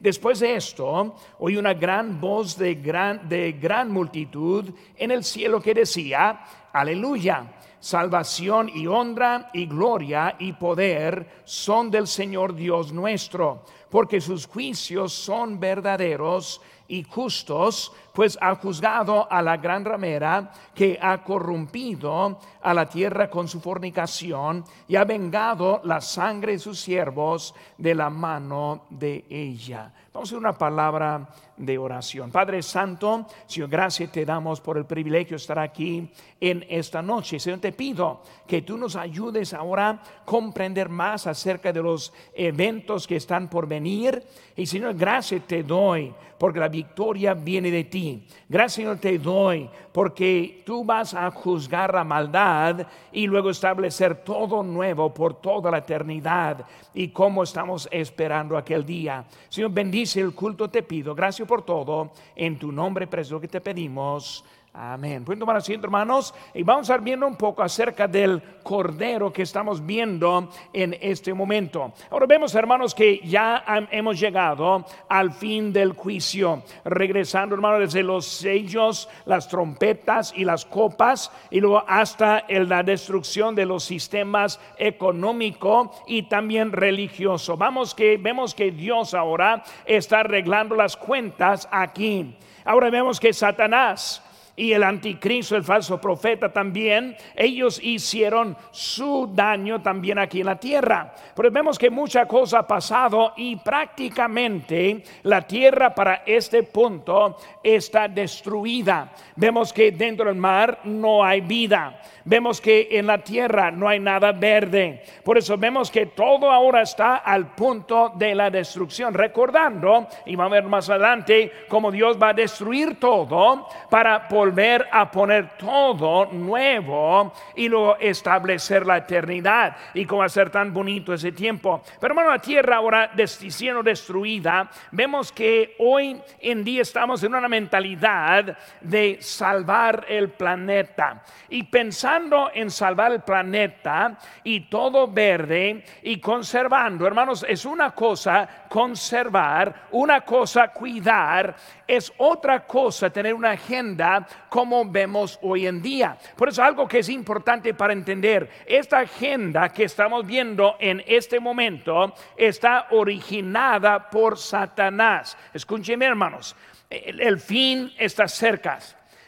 Después de esto, oí una gran voz de gran, de gran multitud en el cielo que decía, aleluya, salvación y honra y gloria y poder son del Señor Dios nuestro, porque sus juicios son verdaderos y justos, pues ha juzgado a la gran ramera que ha corrompido a la tierra con su fornicación y ha vengado la sangre de sus siervos de la mano de ella. Vamos a hacer una palabra de oración. Padre Santo, Señor, gracias te damos por el privilegio de estar aquí en esta noche. Señor, te pido que tú nos ayudes ahora a comprender más acerca de los eventos que están por venir. Y Señor, gracias te doy porque la victoria viene de ti. Gracias Señor te doy porque tú vas a juzgar la maldad y luego establecer todo nuevo por toda la eternidad y cómo estamos esperando aquel día. Señor, bendice el culto, te pido. Gracias por todo. En tu nombre, preso que te pedimos. Amén. Pueden tomar asiento, hermanos, y vamos a estar viendo un poco acerca del cordero que estamos viendo en este momento. Ahora vemos, hermanos, que ya hemos llegado al fin del juicio, regresando, hermanos, desde los sellos, las trompetas y las copas, y luego hasta la destrucción de los sistemas económico y también religioso. Vamos que vemos que Dios ahora está arreglando las cuentas aquí. Ahora vemos que Satanás y el anticristo, el falso profeta también, ellos hicieron su daño también aquí en la tierra. Pero vemos que mucha cosa ha pasado y prácticamente la tierra para este punto está destruida. Vemos que dentro del mar no hay vida. Vemos que en la tierra no hay nada verde. Por eso vemos que todo ahora está al punto de la destrucción. Recordando, y vamos a ver más adelante, cómo Dios va a destruir todo para volver a poner todo nuevo y luego establecer la eternidad. Y cómo ser tan bonito ese tiempo. Pero hermano, la tierra ahora siendo destruida, vemos que hoy en día estamos en una mentalidad de salvar el planeta. Y pensando en salvar el planeta y todo verde y conservando, hermanos, es una cosa conservar, una cosa cuidar, es otra cosa tener una agenda como vemos hoy en día. Por eso algo que es importante para entender, esta agenda que estamos viendo en este momento está originada por Satanás. Escúchenme hermanos, el, fin está cerca.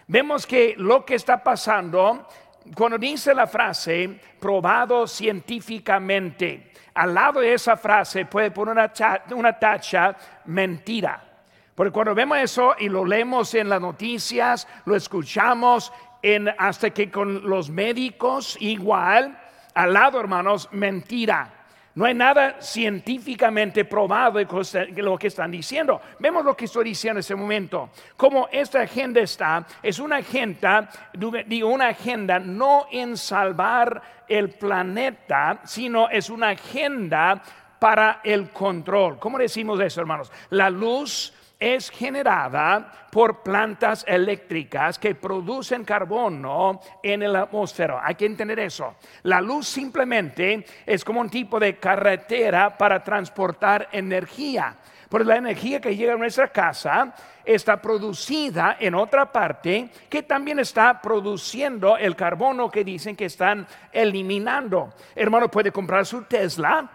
Vemos que lo que está pasando, cuando dice la frase probado científicamente, al lado de esa frase puede poner una, una tacha mentira. Porque cuando vemos eso y lo leemos en las noticias, lo escuchamos en, hasta que con los médicos igual, al lado hermanos, mentira. No hay nada científicamente probado de lo que están diciendo. Vemos lo que estoy diciendo en ese momento. Como esta agenda está, es una agenda, digo, una agenda no en salvar el planeta, sino es una agenda para el control. ¿Cómo decimos eso, hermanos? La luz es generada por plantas eléctricas que producen carbono en la atmósfera. Hay que entender eso. La luz simplemente es como un tipo de carretera para transportar energía. Por la energía que llega a nuestra casa está producida en otra parte que también está produciendo el carbono que dicen que están eliminando. Hermano, puede comprar su Tesla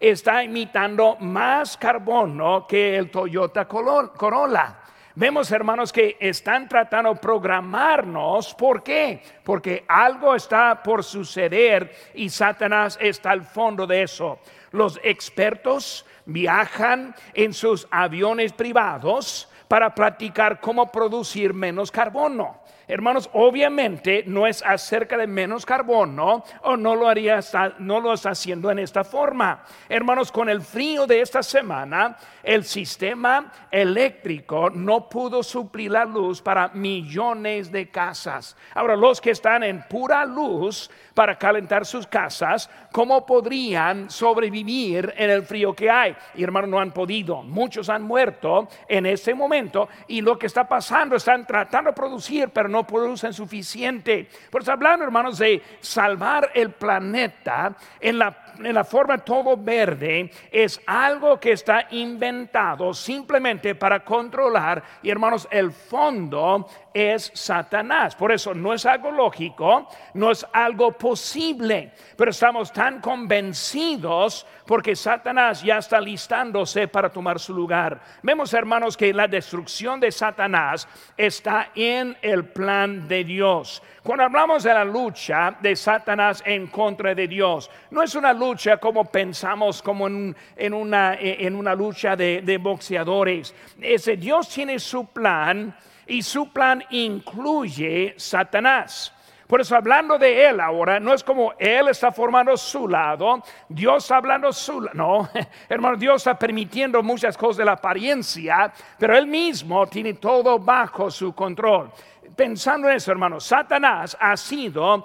está imitando más carbono que el Toyota Corolla. Vemos, hermanos, que están tratando de programarnos. ¿Por qué? Porque algo está por suceder y Satanás está al fondo de eso. Los expertos viajan en sus aviones privados para practicar cómo producir menos carbono. Hermanos, obviamente no es acerca de menos carbono o no lo haría, no lo está haciendo en esta forma. Hermanos, con el frío de esta semana, el sistema eléctrico no pudo suplir la luz para millones de casas. Ahora, los que están en pura luz para calentar sus casas, ¿cómo podrían sobrevivir en el frío que hay? Y hermanos, no han podido. Muchos han muerto en este momento y lo que está pasando, están tratando de producir, pero no no producen suficiente. Por eso hablando, hermanos, de salvar el planeta en la en la forma todo verde es algo que está inventado simplemente para controlar. Y hermanos, el fondo es Satanás. Por eso no es algo lógico, no es algo posible, pero estamos tan convencidos porque Satanás ya está listándose para tomar su lugar. Vemos, hermanos, que la destrucción de Satanás está en el plan de Dios. Cuando hablamos de la lucha de Satanás en contra de Dios, no es una lucha como pensamos, como en, una, lucha de, de boxeadores. Ese Dios tiene su plan y su plan incluye Satanás. Por eso hablando de Él ahora, no es como Él está formando su lado, Dios hablando su lado. No, hermano, Dios está permitiendo muchas cosas de la apariencia, pero Él mismo tiene todo bajo su control pensando en eso, hermano, Satanás ha sido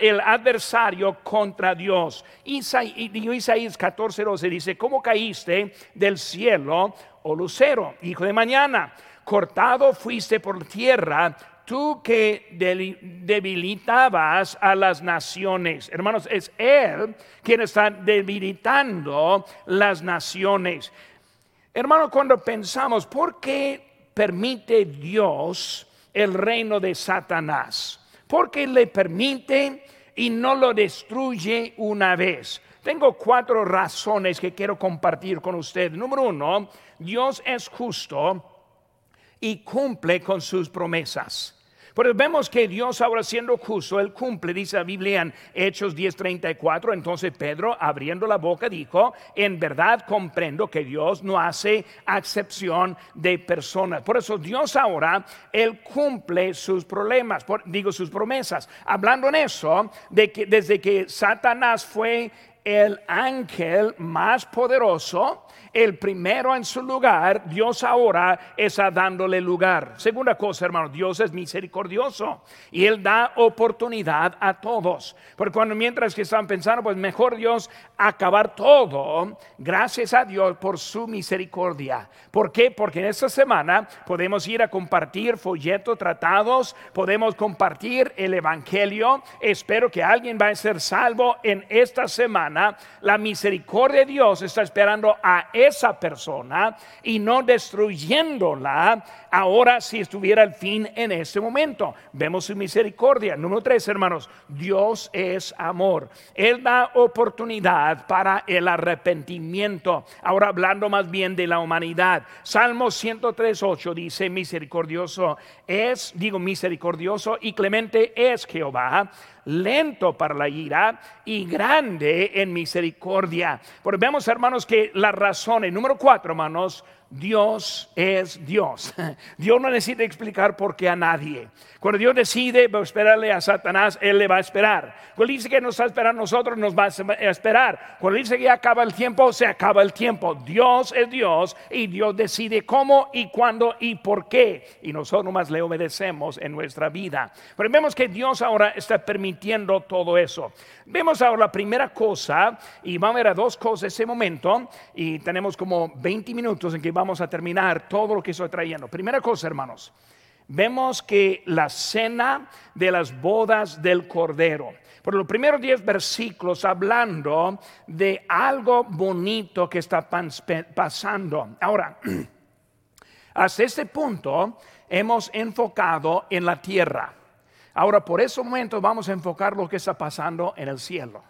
el adversario contra Dios. Isaías 14, 12 dice, ¿cómo caíste del cielo, oh lucero, hijo de mañana? Cortado fuiste por tierra, tú que debilitabas a las naciones. Hermanos, es Él quien está debilitando las naciones. Hermano, cuando pensamos, ¿por qué permite Dios el reino de Satanás, porque le permite y no lo destruye una vez. Tengo cuatro razones que quiero compartir con usted. Número uno, Dios es justo y cumple con sus promesas. Pero vemos que Dios ahora siendo justo, Él cumple, dice la Biblia en Hechos 10:34. Entonces Pedro, abriendo la boca, dijo, en verdad comprendo que Dios no hace acepción de personas. Por eso Dios ahora, Él cumple sus problemas, digo sus promesas. Hablando en eso, de que desde que Satanás fue el ángel más poderoso, el primero en su lugar, Dios ahora está dándole lugar. Segunda cosa, hermano, Dios es misericordioso y Él da oportunidad a todos. Porque cuando mientras que están pensando, pues mejor Dios acabar todo, gracias a Dios por su misericordia. ¿Por qué? Porque en esta semana podemos ir a compartir folletos, tratados, podemos compartir el Evangelio. Espero que alguien va a ser salvo en esta semana. La misericordia de Dios está esperando a esa persona y no destruyéndola ahora si estuviera el fin en este momento. Vemos su misericordia. Número tres, hermanos, Dios es amor. Él da oportunidad para el arrepentimiento. Ahora hablando más bien de la humanidad. Salmo 103.8 dice, misericordioso es, digo misericordioso y clemente es Jehová lento para la ira y grande en misericordia. Porque vemos, hermanos, que las razones, número cuatro, hermanos, Dios es Dios. Dios no necesita explicar por qué a nadie. Cuando Dios decide esperarle a Satanás, Él le va a esperar. Cuando dice que nos va a esperar a nosotros, nos va a esperar. Cuando dice que acaba el tiempo, se acaba el tiempo. Dios es Dios y Dios decide cómo y cuándo y por qué. Y nosotros más le obedecemos en nuestra vida. Pero vemos que Dios ahora está permitiendo todo eso. Vemos ahora la primera cosa y vamos a ver a dos cosas en ese momento y tenemos como 20 minutos en que vamos a terminar todo lo que estoy trayendo. Primera cosa, hermanos vemos que la cena de las bodas del Cordero. Por los primeros diez versículos hablando de algo bonito que está pasando. Ahora, hasta este punto hemos enfocado en la tierra. Ahora, por ese momento vamos a enfocar lo que está pasando en el cielo.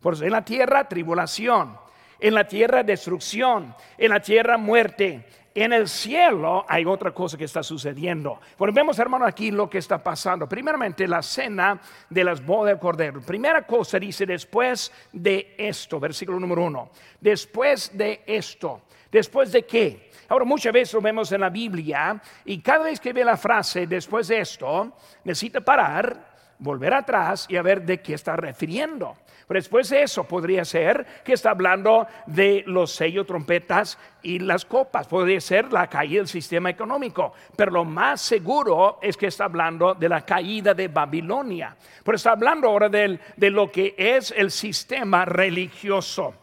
Por eso, en la tierra, tribulación. En la tierra, destrucción. En la tierra, muerte en el cielo hay otra cosa que está sucediendo. Bueno, vemos, hermano, aquí lo que está pasando. Primeramente, la cena de las bodas del Cordero. Primera cosa dice, después de esto, versículo número uno. Después de esto. ¿Después de qué? Ahora, muchas veces lo vemos en la Biblia y cada vez que ve la frase después de esto, necesita parar, volver atrás y a ver de qué está refiriendo. Pero después de eso podría ser que está hablando de los sellos, trompetas y las copas. Podría ser la caída del sistema económico. Pero lo más seguro es que está hablando de la caída de Babilonia. Pero está hablando ahora de lo que es el sistema religioso.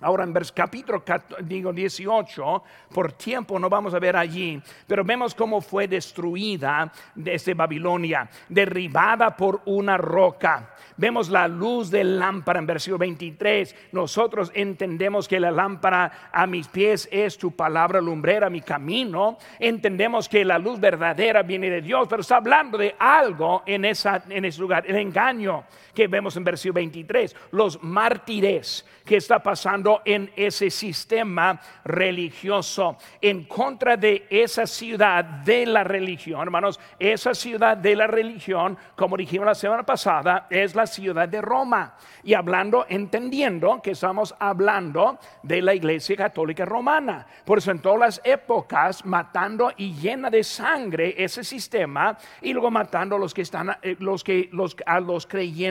Ahora en capítulo digo 18, por tiempo no vamos a ver allí, pero vemos cómo fue destruida desde Babilonia, derribada por una roca. Vemos la luz de lámpara en versículo 23. Nosotros entendemos que la lámpara a mis pies es tu palabra lumbrera, mi camino. Entendemos que la luz verdadera viene de Dios, pero está hablando de algo en, esa, en ese lugar, el engaño que vemos en versículo 23, los mártires que está pasando en ese sistema religioso en contra de esa ciudad de la religión, hermanos, esa ciudad de la religión, como dijimos la semana pasada, es la ciudad de Roma. Y hablando, entendiendo que estamos hablando de la iglesia católica romana. Por eso en todas las épocas, matando y llena de sangre ese sistema y luego matando a los que están, eh, los que, los, a los creyentes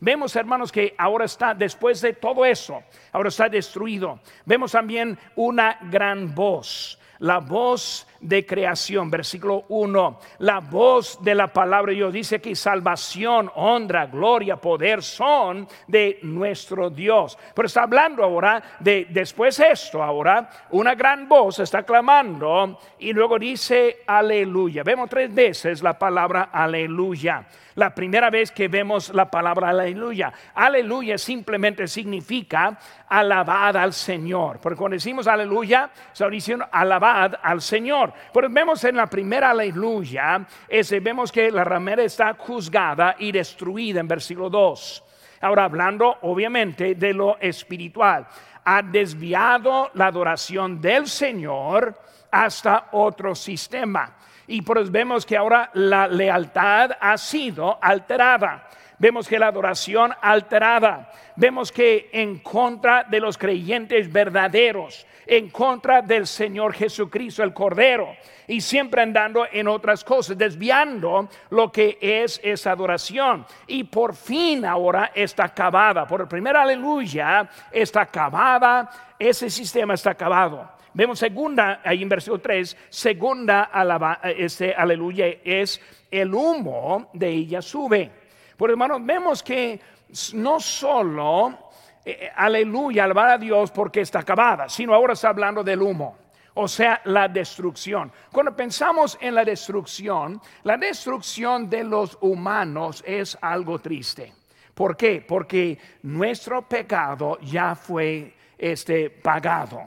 Vemos, hermanos, que ahora está, después de todo eso, ahora está destruido. Vemos también una gran voz la voz de creación, versículo 1, la voz de la palabra de Dios dice que salvación, honra, gloria, poder son de nuestro Dios. Pero está hablando ahora de después esto, ahora una gran voz está clamando y luego dice aleluya. Vemos tres veces la palabra aleluya. La primera vez que vemos la palabra aleluya, aleluya simplemente significa alabad al Señor. Porque cuando decimos aleluya, está diciendo al Señor. Pero vemos en la primera aleluya, ese, vemos que la ramera está juzgada y destruida en versículo 2. Ahora hablando obviamente de lo espiritual, ha desviado la adoración del Señor hasta otro sistema. Y por eso vemos que ahora la lealtad ha sido alterada. Vemos que la adoración alterada. Vemos que en contra de los creyentes verdaderos, en contra del Señor Jesucristo, el Cordero, y siempre andando en otras cosas, desviando lo que es esa adoración. Y por fin ahora está acabada. Por el primer aleluya está acabada, ese sistema está acabado. Vemos segunda, ahí en versículo 3, segunda alaba, este aleluya es el humo de ella sube. Por hermanos, vemos que no solo eh, eh, aleluya, alabar a Dios porque está acabada, sino ahora está hablando del humo. O sea, la destrucción. Cuando pensamos en la destrucción, la destrucción de los humanos es algo triste. ¿Por qué? Porque nuestro pecado ya fue este pagado.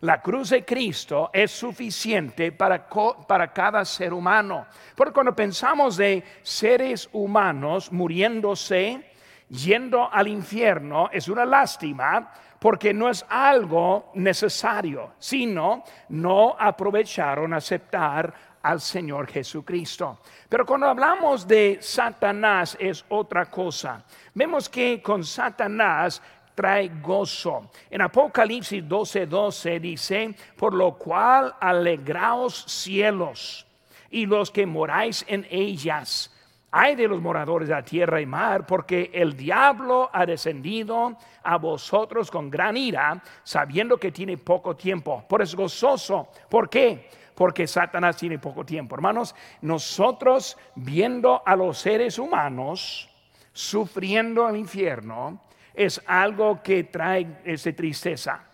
La cruz de Cristo es suficiente para, para cada ser humano. Porque cuando pensamos de seres humanos muriéndose, yendo al infierno, es una lástima porque no es algo necesario, sino no aprovecharon aceptar al Señor Jesucristo. Pero cuando hablamos de Satanás es otra cosa. Vemos que con Satanás trae gozo. En Apocalipsis 12:12 12 dice, por lo cual alegraos cielos y los que moráis en ellas. Hay de los moradores de la tierra y mar, porque el diablo ha descendido a vosotros con gran ira, sabiendo que tiene poco tiempo. Por eso gozoso. ¿Por qué? Porque Satanás tiene poco tiempo. Hermanos, nosotros viendo a los seres humanos sufriendo el infierno, es algo que trae esa tristeza.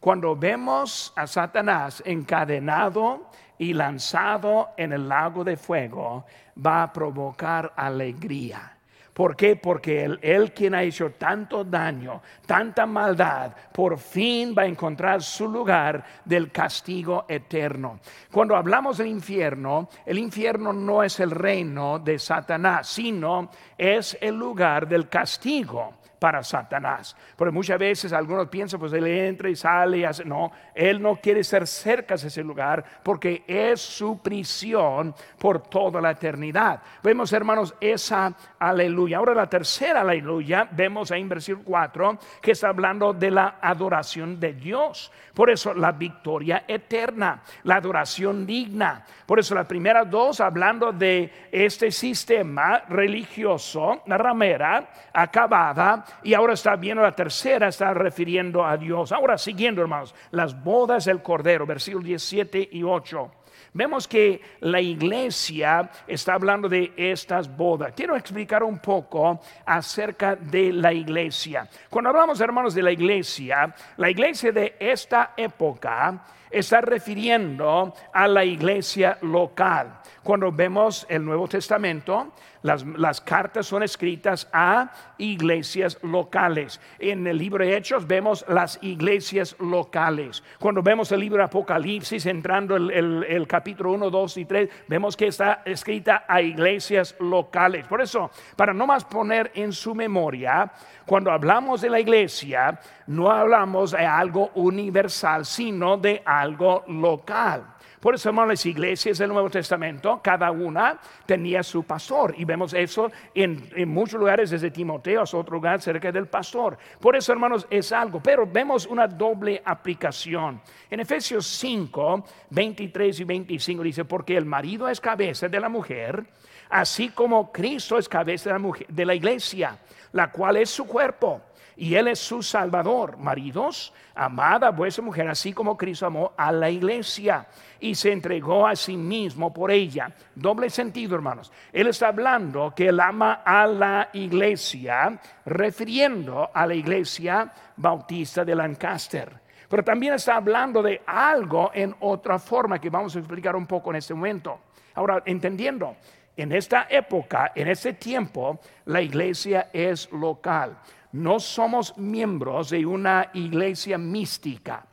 Cuando vemos a Satanás encadenado y lanzado en el lago de fuego, va a provocar alegría. ¿Por qué? Porque él, quien ha hecho tanto daño, tanta maldad, por fin va a encontrar su lugar del castigo eterno. Cuando hablamos del infierno, el infierno no es el reino de Satanás, sino es el lugar del castigo para Satanás. Porque muchas veces algunos piensan, pues él entra y sale y hace. No, él no quiere ser cerca de ese lugar porque es su prisión por toda la eternidad. Vemos, hermanos, esa aleluya. Ahora la tercera aleluya, vemos ahí en versículo 4 que está hablando de la adoración de Dios. Por eso la victoria eterna, la adoración digna. Por eso las primeras dos hablando de este sistema religioso, la ramera acabada y ahora está viendo la tercera, está refiriendo a Dios. Ahora siguiendo, hermanos, las bodas del Cordero, versículos 17 y 8. Vemos que la iglesia está hablando de estas bodas. Quiero explicar un poco acerca de la iglesia. Cuando hablamos, hermanos, de la iglesia, la iglesia de esta época está refiriendo a la iglesia local. Cuando vemos el Nuevo Testamento, las, cartas son escritas a iglesias locales. En el libro de Hechos vemos las iglesias locales. Cuando vemos el libro de Apocalipsis, entrando el, el capítulo 1, 2 y 3, vemos que está escrita a iglesias locales. Por eso, para no más poner en su memoria, cuando hablamos de la iglesia, no hablamos de algo universal, sino de algo local. Por eso, hermanos, las iglesias del Nuevo Testamento, cada una tenía su pastor. Y vemos eso en, muchos lugares, desde Timoteo hasta otro lugar cerca del pastor. Por eso, hermanos, es algo. Pero vemos una doble aplicación. En Efesios 5, 23 y 25 dice, porque el marido es cabeza de la mujer, así como Cristo es cabeza de la, mujer, de la iglesia, la cual es su cuerpo y Él es su Salvador. Maridos, amada vuestra mujer, así como Cristo amó a la iglesia y se entregó a sí mismo por ella. Doble sentido, hermanos. Él está hablando que Él ama a la iglesia, refiriendo a la iglesia bautista de Lancaster. Pero también está hablando de algo en otra forma que vamos a explicar un poco en este momento. Ahora, entendiendo, en esta época, en este tiempo, la iglesia es local no somos miembros de una iglesia mística.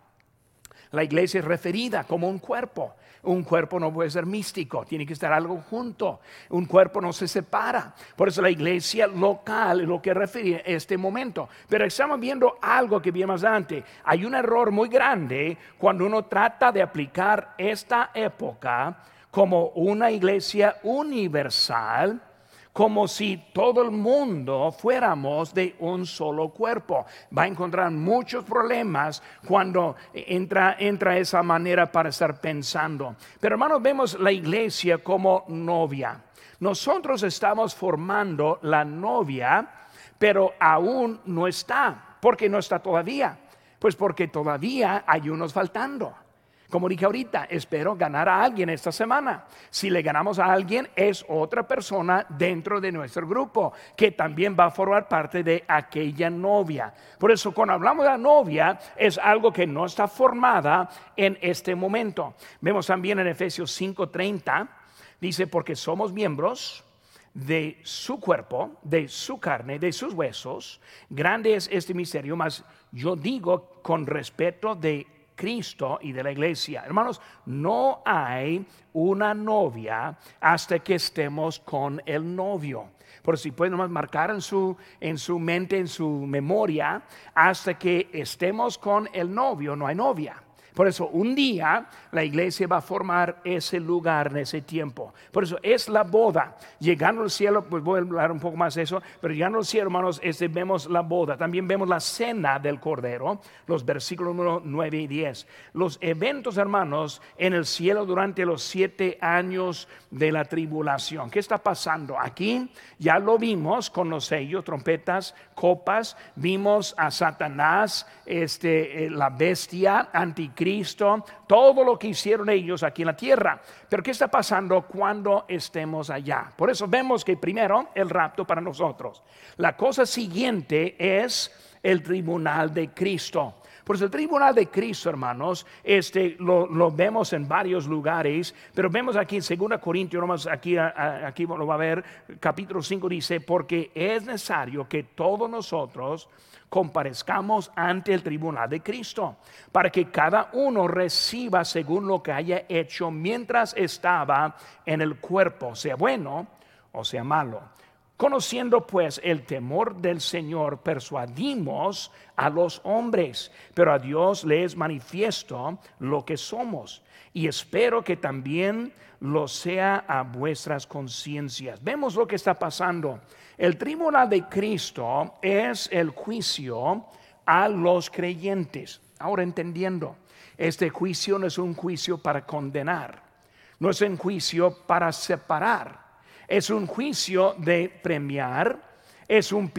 La iglesia es referida como un cuerpo. Un cuerpo no puede ser místico, tiene que estar algo junto. Un cuerpo no se separa. Por eso la iglesia local es lo que refiere este momento. Pero estamos viendo algo que más adelante. Hay un error muy grande cuando uno trata de aplicar esta época como una iglesia universal como si todo el mundo fuéramos de un solo cuerpo. Va a encontrar muchos problemas cuando entra, esa manera para estar pensando. Pero hermanos, vemos la iglesia como novia. Nosotros estamos formando la novia, pero aún no está. ¿Por qué no está todavía? Pues porque todavía hay unos faltando. Como dije ahorita, espero ganar a alguien esta semana. Si le ganamos a alguien, es otra persona dentro de nuestro grupo que también va a formar parte de aquella novia. Por eso, cuando hablamos de la novia, es algo que no está formada en este momento. Vemos también en Efesios 5:30, dice, porque somos miembros de su cuerpo, de su carne, de sus huesos. Grande es este misterio, mas yo digo con respeto de Cristo y de la iglesia. Hermanos, no hay una novia hasta que estemos con el novio. Por si pueden marcar en su, en su mente, en su memoria, hasta que estemos con el novio, no hay novia. Por eso un día la iglesia va a formar ese lugar en ese tiempo. Por eso es la boda. Llegando al cielo, pues voy a hablar un poco más de eso, pero llegando al cielo, hermanos, este, vemos la boda. También vemos la cena del Cordero, los versículos número 9 y 10. Los eventos, hermanos, en el cielo durante los siete años de la tribulación. ¿Qué está pasando? Aquí ya lo vimos con los sellos, trompetas, copas. Vimos a Satanás, este, eh, la bestia, anticristo Cristo, todo lo que hicieron ellos aquí en la tierra. Pero ¿qué está pasando cuando estemos allá? Por eso vemos que primero el rapto para nosotros. La cosa siguiente es el tribunal de Cristo. Por eso el tribunal de Cristo, hermanos, este, lo, vemos en varios lugares, pero vemos aquí en 2 Corintios, aquí, aquí lo va a ver, capítulo 5 dice, porque es necesario que todos nosotros comparezcamos ante el tribunal de Cristo, para que cada uno reciba según lo que haya hecho mientras estaba en el cuerpo, sea bueno o sea malo. Conociendo pues el temor del Señor, persuadimos a los hombres, pero a Dios le es manifiesto lo que somos. Y espero que también lo sea a vuestras conciencias. Vemos lo que está pasando. El tribunal de Cristo es el juicio a los creyentes. Ahora entendiendo, este juicio no es un juicio para condenar, no es un juicio para separar, es un juicio de premiar, es un,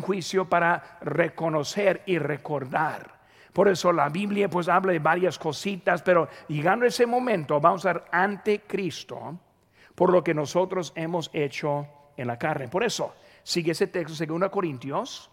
juicio para reconocer y recordar. Por eso la Biblia pues habla de varias cositas, pero llegando a ese momento vamos a estar ante Cristo por lo que nosotros hemos hecho en la carne. Por eso sigue ese texto, 2 Corintios,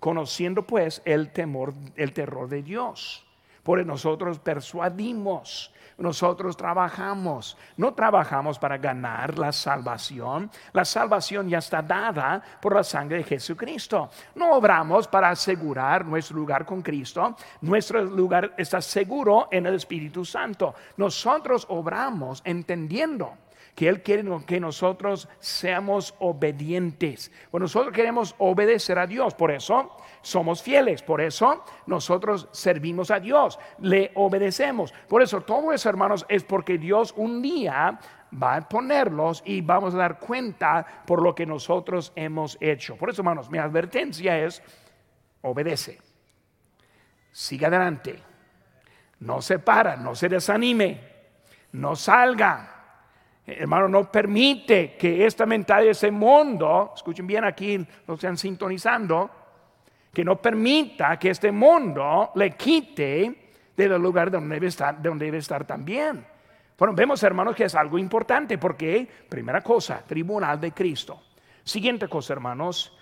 conociendo pues el temor, el terror de Dios. Por nosotros persuadimos, nosotros trabajamos. No trabajamos para ganar la salvación. La salvación ya está dada por la sangre de Jesucristo. No obramos para asegurar nuestro lugar con Cristo. Nuestro lugar está seguro en el Espíritu Santo. Nosotros obramos entendiendo que Él quiere que nosotros seamos obedientes. Bueno, nosotros queremos obedecer a Dios, por eso somos fieles, por eso nosotros servimos a Dios, le obedecemos. Por eso todo eso, hermanos, es porque Dios un día va a ponerlos y vamos a dar cuenta por lo que nosotros hemos hecho. Por eso, hermanos, mi advertencia es, obedece, siga adelante, no se para, no se desanime, no salga Hermano, no permite que esta mentalidad, ese mundo, escuchen bien aquí, lo están sintonizando, que no permita que este mundo le quite del lugar donde debe estar, donde debe estar también. Bueno, vemos hermanos que es algo importante porque, primera cosa, tribunal de Cristo. Siguiente cosa, hermanos,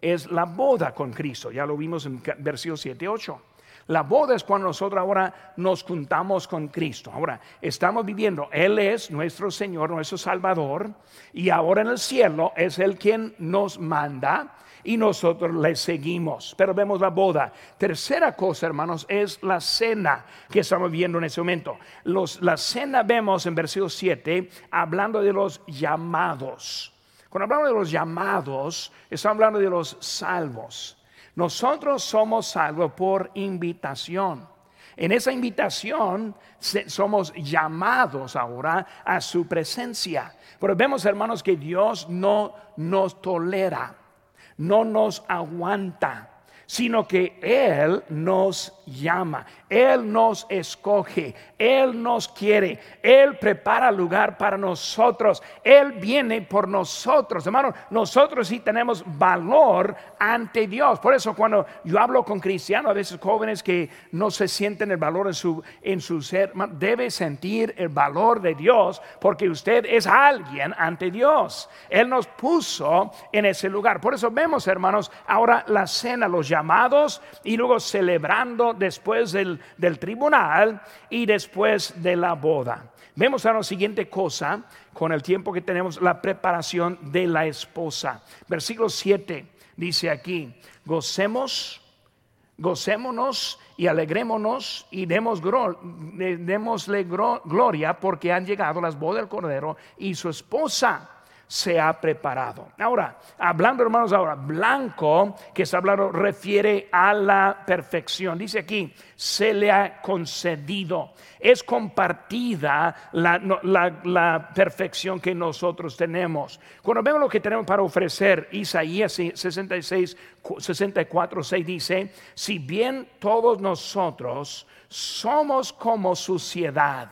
es la boda con Cristo. Ya lo vimos en versículo 7 8. La boda es cuando nosotros ahora nos juntamos con Cristo. Ahora estamos viviendo, Él es nuestro Señor, nuestro Salvador, y ahora en el cielo es Él quien nos manda y nosotros le seguimos. Pero vemos la boda. Tercera cosa, hermanos, es la cena que estamos viendo en ese momento. la cena vemos en versículo 7 hablando de los llamados. Cuando hablamos de los llamados, estamos hablando de los salvos. Nosotros somos salvos por invitación. En esa invitación somos llamados ahora a su presencia. Pero vemos, hermanos, que Dios no nos tolera, no nos aguanta sino que Él nos llama, Él nos escoge, Él nos quiere, Él prepara lugar para nosotros, Él viene por nosotros. Hermano, nosotros sí tenemos valor ante Dios. Por eso cuando yo hablo con cristianos, a veces jóvenes que no se sienten el valor en su, en su ser, debe sentir el valor de Dios porque usted es alguien ante Dios. Él nos puso en ese lugar. Por eso vemos, hermanos, ahora la cena, los llamados y luego celebrando después del, tribunal y después de la boda. Vemos ahora la siguiente cosa con el tiempo que tenemos, la preparación de la esposa. Versículo 7 dice aquí, gocemos, gocémonos y alegrémonos y demos démosle gloria porque han llegado las bodas del Cordero y su esposa se ha preparado. Ahora, hablando hermanos ahora, blanco, que está hablando, refiere a la perfección. Dice aquí, se le ha concedido. Es compartida la, la, perfección que nosotros tenemos. Cuando vemos lo que tenemos para ofrecer, Isaías 66, 64, 6 dice, si bien todos nosotros somos como suciedad,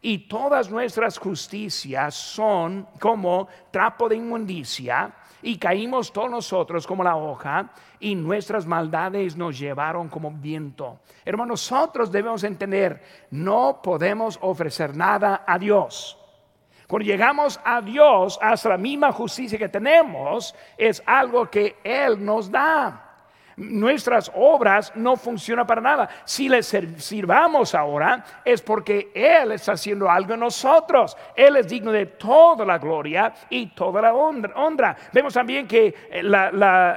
y todas nuestras justicias son como trapo de inmundicia y caímos todos nosotros como la hoja y nuestras maldades nos llevaron como viento. Hermanos, nosotros debemos entender, no podemos ofrecer nada a Dios. Cuando llegamos a Dios, hasta la misma justicia que tenemos, es algo que Él nos da nuestras obras no funcionan para nada. Si le sirvamos ahora es porque Él está haciendo algo en nosotros. Él es digno de toda la gloria y toda la honra. Vemos también que eh, la,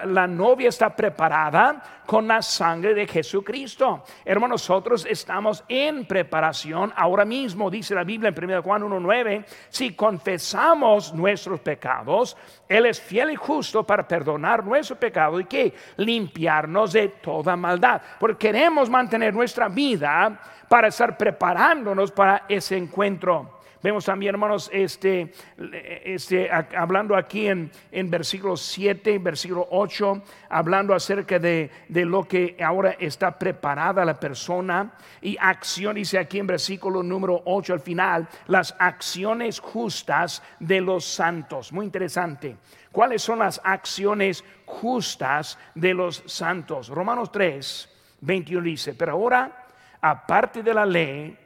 la novia está preparada con la sangre de Jesucristo. Hermanos, nosotros estamos en preparación ahora mismo, dice la Biblia en 1 Juan 1.9, si confesamos nuestros pecados, Él es fiel y justo para perdonar nuestro pecado y que limpiarnos de toda maldad. Porque queremos mantener nuestra vida para estar preparándonos para ese encuentro. Vemos también, hermanos, este, este, hablando aquí en, en versículo 7, versículo 8, hablando acerca de, de, lo que ahora está preparada la persona. Y acción, dice aquí en versículo número 8 al final, las acciones justas de los santos. Muy interesante. ¿Cuáles son las acciones justas de los santos? Romanos 3, 21 dice, pero ahora, aparte de la ley,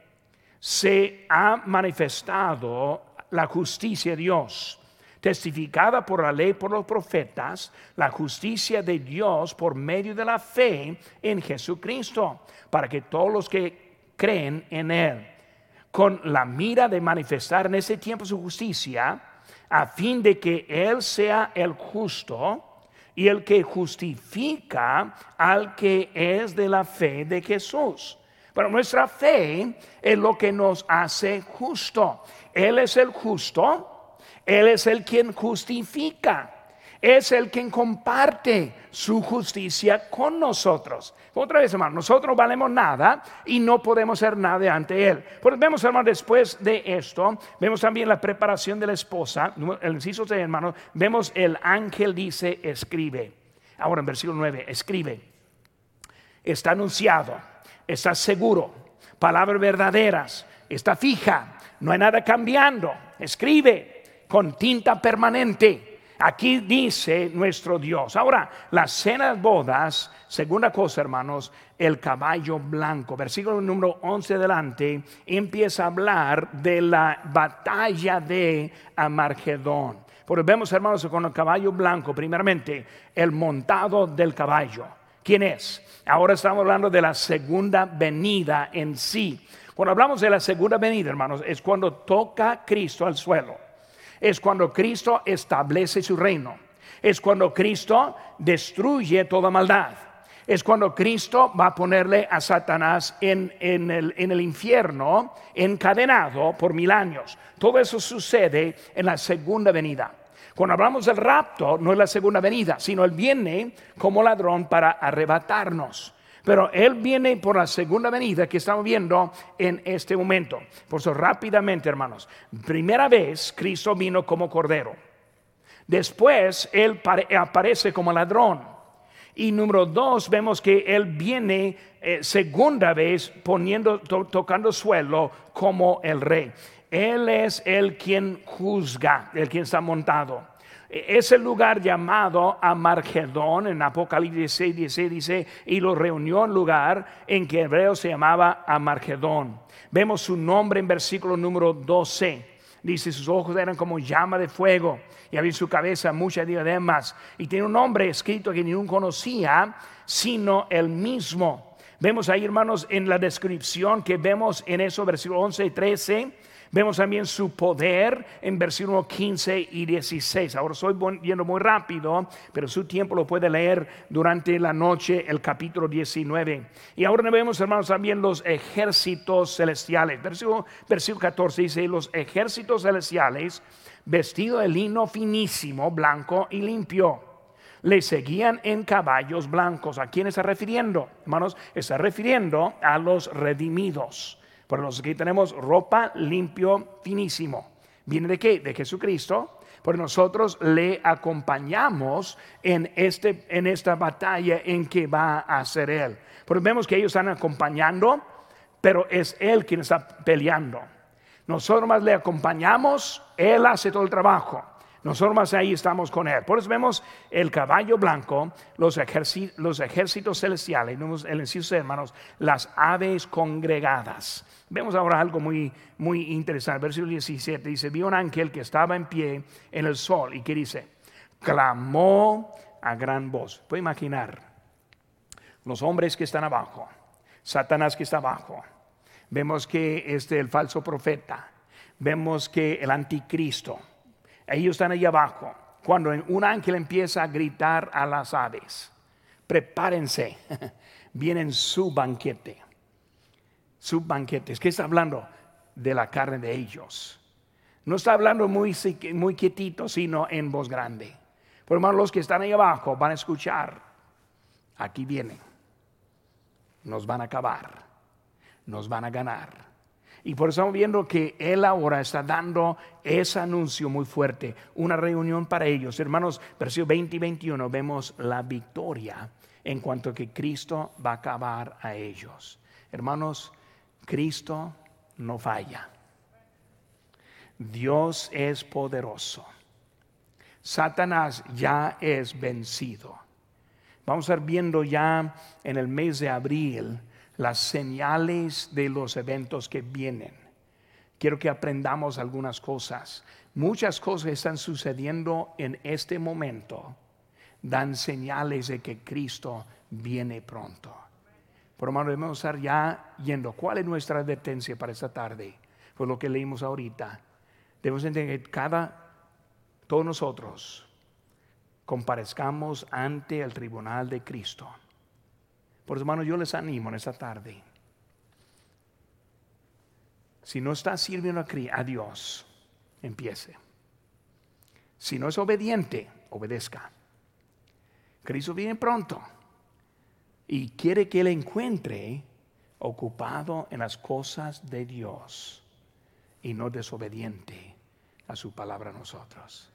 se ha manifestado la justicia de Dios, testificada por la ley, por los profetas, la justicia de Dios por medio de la fe en Jesucristo, para que todos los que creen en Él, con la mira de manifestar en ese tiempo su justicia, a fin de que Él sea el justo y el que justifica al que es de la fe de Jesús. Pero nuestra fe es lo que nos hace justo. Él es el justo, Él es el quien justifica, es el quien comparte su justicia con nosotros. Otra vez, hermano, nosotros no valemos nada y no podemos hacer nada ante Él. Vemos, hermano, después de esto, vemos también la preparación de la esposa, el inciso de hermano, vemos el ángel dice, escribe. Ahora en versículo 9, escribe. Está anunciado está seguro, palabras verdaderas, está fija, no hay nada cambiando, escribe con tinta permanente. Aquí dice nuestro Dios. Ahora, las cenas bodas, segunda cosa, hermanos, el caballo blanco. Versículo número 11 adelante empieza a hablar de la batalla de Amargedón. Porque vemos, hermanos, con el caballo blanco, primeramente, el montado del caballo. ¿Quién es? Ahora estamos hablando de la segunda venida en sí. Cuando hablamos de la segunda venida, hermanos, es cuando toca Cristo al suelo. Es cuando Cristo establece su reino. Es cuando Cristo destruye toda maldad. Es cuando Cristo va a ponerle a Satanás en, el, en el infierno encadenado por mil años. Todo eso sucede en la segunda venida. Cuando hablamos del rapto, no es la segunda venida, sino Él viene como ladrón para arrebatarnos. Pero Él viene por la segunda venida que estamos viendo en este momento. Por eso rápidamente, hermanos, primera vez Cristo vino como cordero. Después Él aparece como ladrón. Y número dos, vemos que Él viene eh, segunda vez poniendo, tocando suelo como el rey. Él es el quien juzga, el quien está montado. E, es el lugar llamado Amargedón, en Apocalipsis 16, dice, y lo reunió en lugar en que hebreo se llamaba Amargedón. Vemos su nombre en versículo número 12. Dice, sus ojos eran como llama de fuego y había en su cabeza muchas diademas. Y tiene un nombre escrito que ninguno conocía, sino el mismo. Vemos ahí, hermanos, en la descripción que vemos en eso, versículo 11 y 13 Vemos también su poder en versículos 15 y 16. Ahora estoy yendo muy rápido, pero su tiempo lo puede leer durante la noche, el capítulo 19. Y ahora vemos, hermanos, también los ejércitos celestiales. Versículo, versículo 14 dice, los ejércitos celestiales, vestidos de lino finísimo, blanco y limpio le seguían en caballos blancos. ¿A quién está refiriendo? Hermanos, está refiriendo a los redimidos. Por los que tenemos ropa limpio, finísimo. ¿Viene de qué? De Jesucristo. Por nosotros le acompañamos en, este, en esta batalla en que va a ser Él. Porque vemos que ellos están acompañando, pero es Él quien está peleando. Nosotros más le acompañamos, Él hace todo el trabajo. Nosotros más ahí estamos con Él. Por eso vemos el caballo blanco, los, ejércitos celestiales, el inciso hermanos, las aves congregadas. Vemos ahora algo muy, muy interesante. Versículo 17 dice, vio un ángel que estaba en pie en el sol y que dice, clamó a gran voz. Puede imaginar los hombres que están abajo, Satanás que está abajo. Vemos que este el falso profeta, vemos que el anticristo ellos están ahí abajo. Cuando un ángel empieza a gritar a las aves, prepárense, vienen su banquete. Su banquete. Que está hablando de la carne de ellos. No está hablando muy, muy quietito, sino en voz grande. Por hermano, los que están ahí abajo van a escuchar. Aquí vienen. Nos van a acabar. Nos van a ganar Y por eso estamos viendo que Él ahora está dando ese anuncio muy fuerte, una reunión para ellos. Hermanos, versículo 20 y 21 vemos la victoria en cuanto a que Cristo va a acabar a ellos. Hermanos, Cristo no falla. Dios es poderoso. Satanás ya es vencido. Vamos a estar viendo ya en el mes de abril las señales de los eventos que vienen. Quiero que aprendamos algunas cosas. Muchas cosas están sucediendo en este momento. Dan señales de que Cristo viene pronto. Por menos debemos estar ya yendo. ¿Cuál es nuestra advertencia para esta tarde? Fue lo que leímos ahorita. Debemos entender que cada, todos nosotros, comparezcamos ante el tribunal de Cristo por hermanos, yo les animo en esta tarde. Si no está sirviendo a Dios, empiece. Si no es obediente, obedezca. Cristo viene pronto y quiere que Él encuentre ocupado en las cosas de Dios y no desobediente a su palabra a nosotros.